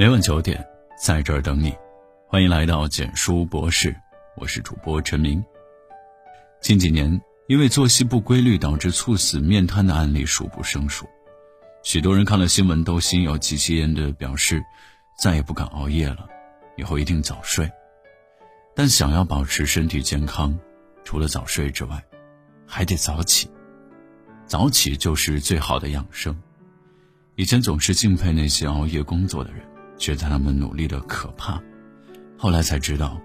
每晚九点，在这儿等你。欢迎来到简书博士，我是主播陈明。近几年，因为作息不规律导致猝死、面瘫的案例数不胜数。许多人看了新闻都心有戚戚焉的表示，再也不敢熬夜了，以后一定早睡。但想要保持身体健康，除了早睡之外，还得早起。早起就是最好的养生。以前总是敬佩那些熬夜工作的人。觉得他们努力的可怕，后来才知道，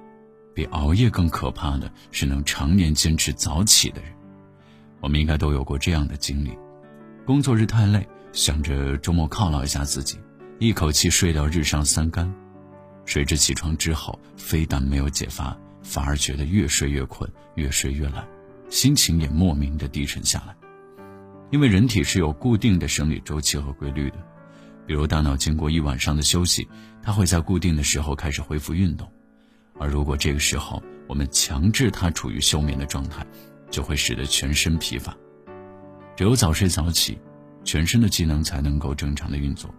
比熬夜更可怕的是能常年坚持早起的人。我们应该都有过这样的经历：工作日太累，想着周末犒劳一下自己，一口气睡到日上三竿。谁知起床之后，非但没有解乏，反而觉得越睡越困，越睡越懒，心情也莫名的低沉下来。因为人体是有固定的生理周期和规律的。比如，大脑经过一晚上的休息，它会在固定的时候开始恢复运动，而如果这个时候我们强制它处于休眠的状态，就会使得全身疲乏。只有早睡早起，全身的机能才能够正常的运作。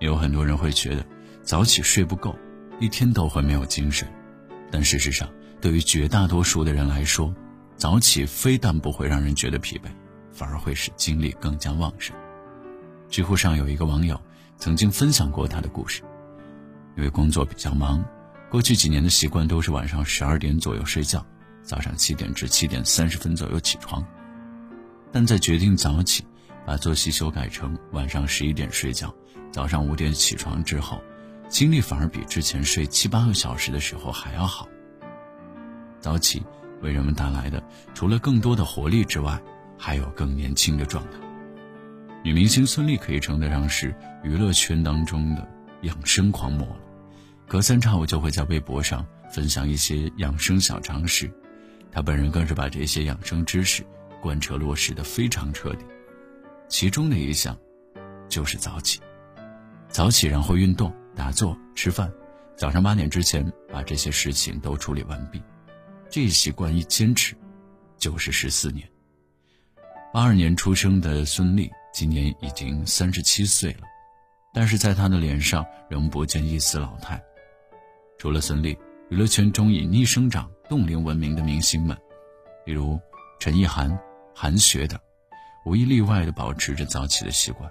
也有很多人会觉得早起睡不够，一天都会没有精神，但事实上，对于绝大多数的人来说，早起非但不会让人觉得疲惫，反而会使精力更加旺盛。知乎上有一个网友曾经分享过他的故事，因为工作比较忙，过去几年的习惯都是晚上十二点左右睡觉，早上七点至七点三十分左右起床。但在决定早起，把作息修改成晚上十一点睡觉，早上五点起床之后，精力反而比之前睡七八个小时的时候还要好。早起为人们带来的除了更多的活力之外，还有更年轻的状态。女明星孙俪可以称得上是娱乐圈当中的养生狂魔了，隔三差五就会在微博上分享一些养生小常识，她本人更是把这些养生知识贯彻落实的非常彻底。其中的一项就是早起，早起然后运动、打坐、吃饭，早上八点之前把这些事情都处理完毕，这一习惯一坚持就是十四年。八二年出生的孙俪。今年已经三十七岁了，但是在他的脸上仍不见一丝老态。除了孙俪，娱乐圈中以逆生长、冻龄闻名的明星们，比如陈意涵、韩雪等，无一例外地保持着早起的习惯。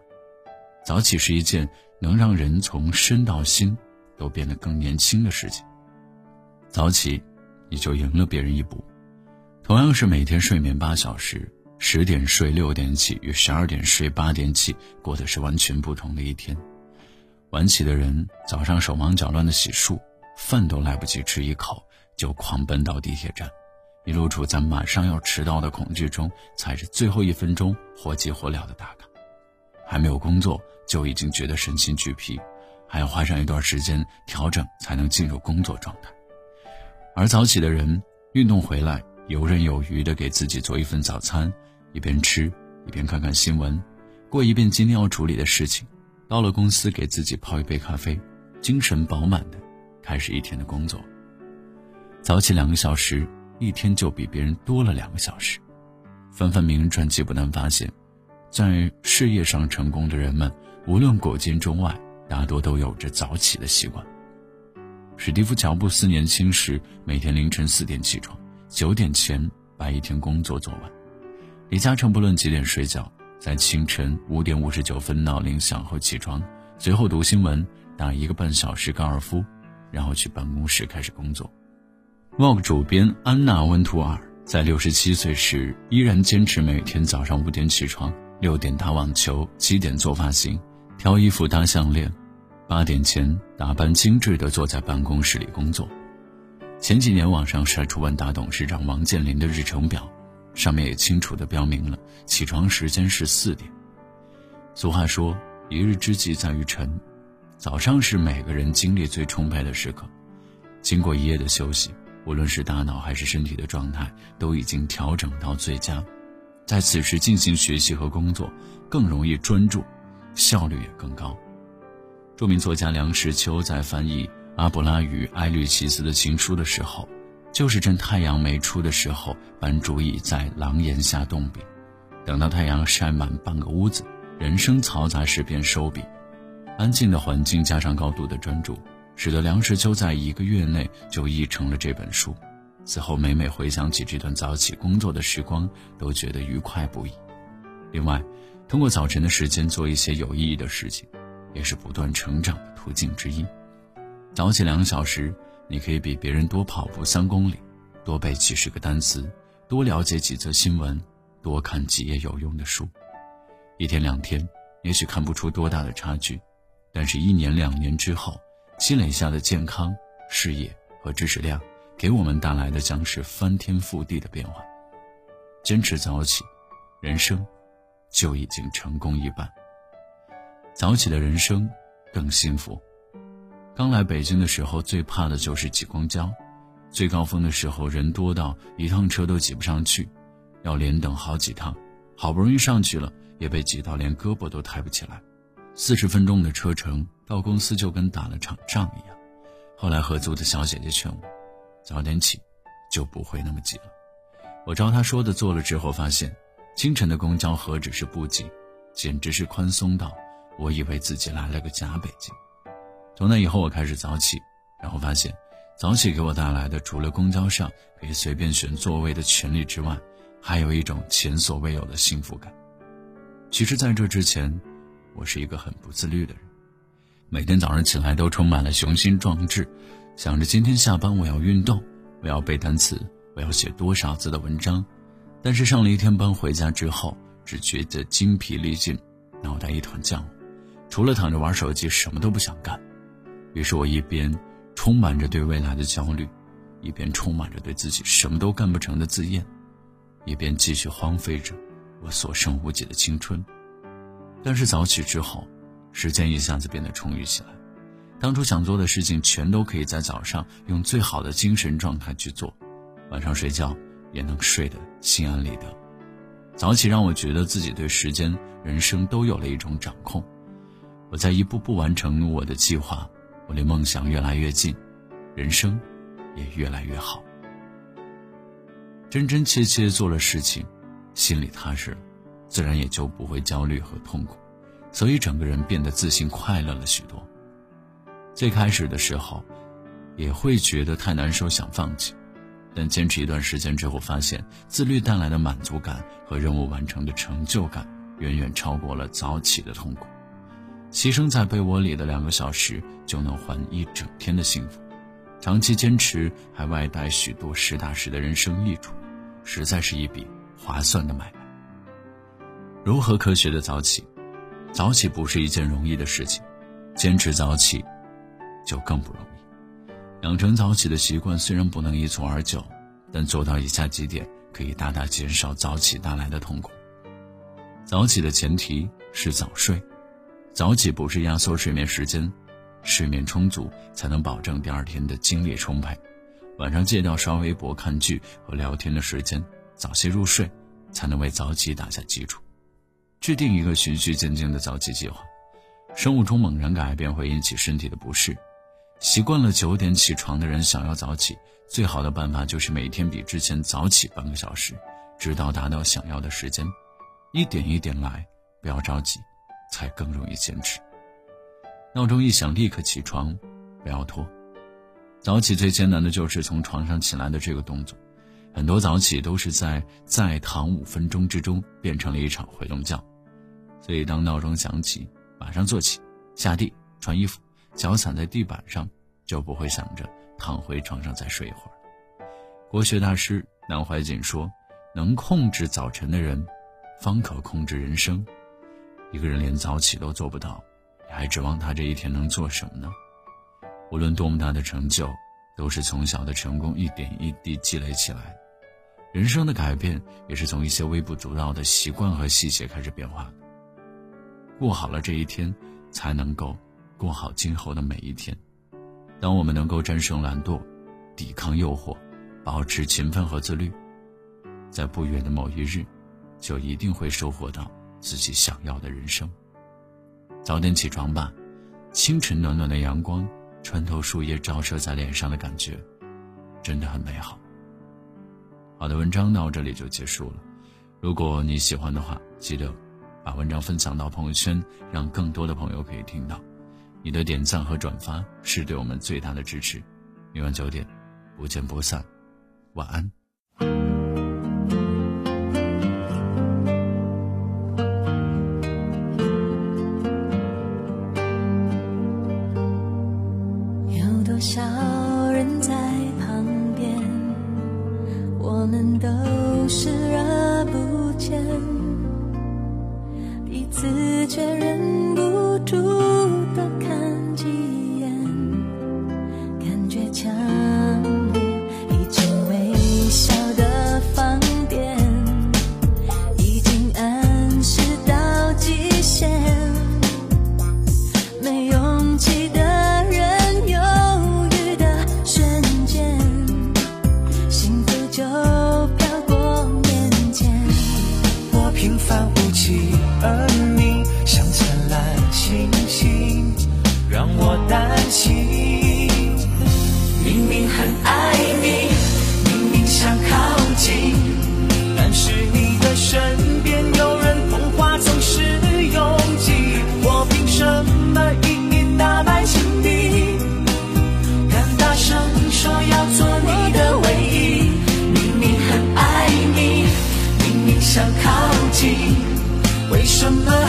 早起是一件能让人从身到心都变得更年轻的事情。早起，你就赢了别人一步。同样是每天睡眠八小时。十点睡六点起，与十二点睡八点起，过的是完全不同的一天。晚起的人早上手忙脚乱的洗漱，饭都来不及吃一口，就狂奔到地铁站，一路处在马上要迟到的恐惧中，踩着最后一分钟火急火燎的打卡。还没有工作就已经觉得身心俱疲，还要花上一段时间调整才能进入工作状态。而早起的人运动回来，游刃有余的给自己做一份早餐。一边吃一边看看新闻，过一遍今天要处理的事情，到了公司给自己泡一杯咖啡，精神饱满的开始一天的工作。早起两个小时，一天就比别人多了两个小时。翻翻名人传记，不难发现，在事业上成功的人们，无论古今中外，大多都有着早起的习惯。史蒂夫·乔布斯年轻时每天凌晨四点起床，九点前把一天工作做完。李嘉诚不论几点睡觉，在清晨五点五十九分闹铃响后起床，随后读新闻，打一个半小时高尔夫，然后去办公室开始工作。Vogue 主编安娜温图尔在六十七岁时依然坚持每天早上五点起床，六点打网球，七点做发型、挑衣服、搭项链，八点前打扮精致的坐在办公室里工作。前几年网上晒出万达董事长王健林的日程表。上面也清楚地标明了起床时间是四点。俗话说：“一日之计在于晨。”早上是每个人精力最充沛的时刻。经过一夜的休息，无论是大脑还是身体的状态都已经调整到最佳，在此时进行学习和工作更容易专注，效率也更高。著名作家梁实秋在翻译阿布拉与埃律奇斯的情书的时候。就是趁太阳没出的时候，班主意在廊檐下动笔，等到太阳晒满半个屋子，人声嘈杂时便收笔。安静的环境加上高度的专注，使得梁实秋在一个月内就译成了这本书。此后每每回想起这段早起工作的时光，都觉得愉快不已。另外，通过早晨的时间做一些有意义的事情，也是不断成长的途径之一。早起两小时，你可以比别人多跑步三公里，多背几十个单词，多了解几则新闻，多看几页有用的书。一天两天，也许看不出多大的差距。但是，一年两年之后，积累下的健康、事业和知识量，给我们带来的将是翻天覆地的变化。坚持早起，人生就已经成功一半。早起的人生更幸福。刚来北京的时候，最怕的就是挤公交，最高峰的时候人多到一趟车都挤不上去，要连等好几趟，好不容易上去了，也被挤到连胳膊都抬不起来。四十分钟的车程到公司就跟打了场仗一样。后来合租的小姐姐劝我，早点起，就不会那么挤了。我照她说的做了之后，发现清晨的公交何止是不挤，简直是宽松到我以为自己来了个假北京。从那以后，我开始早起，然后发现早起给我带来的除了公交上可以随便选座位的权利之外，还有一种前所未有的幸福感。其实，在这之前。我是一个很不自律的人，每天早上起来都充满了雄心壮志，想着今天下班我要运动，我要背单词，我要写多少字的文章。但是上了一天班回家之后，只觉得精疲力尽，脑袋一团浆糊，除了躺着玩手机，什么都不想干。于是我一边充满着对未来的焦虑，一边充满着对自己什么都干不成的自厌，一边继续荒废着我所剩无几的青春。但是早起之后，时间一下子变得充裕起来，当初想做的事情全都可以在早上用最好的精神状态去做，晚上睡觉也能睡得心安理得。早起让我觉得自己对时间、人生都有了一种掌控。我在一步步完成我的计划，我离梦想越来越近，人生也越来越好。真真切切做了事情，心里踏实了。自然也就不会焦虑和痛苦，所以整个人变得自信快乐了许多。最开始的时候，也会觉得太难受，想放弃，但坚持一段时间之后，发现自律带来的满足感和任务完成的成就感，远远超过了早起的痛苦。牺牲在被窝里的两个小时，就能换一整天的幸福。长期坚持还外带许多实打实的人生益处，实在是一笔划算的买卖。如何科学的早起？早起不是一件容易的事情，坚持早起就更不容易。养成早起的习惯虽然不能一蹴而就，但做到以下几点可以大大减少早起带来的痛苦。早起的前提是早睡，早起不是压缩睡眠时间，睡眠充足才能保证第二天的精力充沛。晚上戒掉刷微博、看剧和聊天的时间，早些入睡，才能为早起打下基础。制定一个循序渐进的早起计划，生物钟猛然改变会引起身体的不适。习惯了九点起床的人想要早起，最好的办法就是每天比之前早起半个小时，直到达到想要的时间。一点一点来，不要着急，才更容易坚持。闹钟一响立刻起床，不要拖。早起最艰难的就是从床上起来的这个动作，很多早起都是在再躺五分钟之中变成了一场回笼觉。所以，当闹钟响起，马上坐起，下地穿衣服，脚踩在地板上，就不会想着躺回床上再睡一会儿。国学大师南怀瑾说：“能控制早晨的人，方可控制人生。一个人连早起都做不到，你还指望他这一天能做什么呢？无论多么大的成就，都是从小的成功一点一滴积累起来。人生的改变，也是从一些微不足道的习惯和细节开始变化。”过好了这一天，才能够过好今后的每一天。当我们能够战胜懒惰，抵抗诱惑，保持勤奋和自律，在不远的某一日，就一定会收获到自己想要的人生。早点起床吧，清晨暖暖的阳光穿透树叶照射在脸上的感觉，真的很美好。好的，文章到这里就结束了。如果你喜欢的话，记得。把文章分享到朋友圈，让更多的朋友可以听到。你的点赞和转发是对我们最大的支持。明晚九点，不见不散。晚安。有让我担心，明明很爱你，明明想靠近，但是你的身边有人，风花总是拥挤，我凭什么隐隐打败心底，敢大声说要做你的唯一，明明很爱你，明明想靠近，为什么？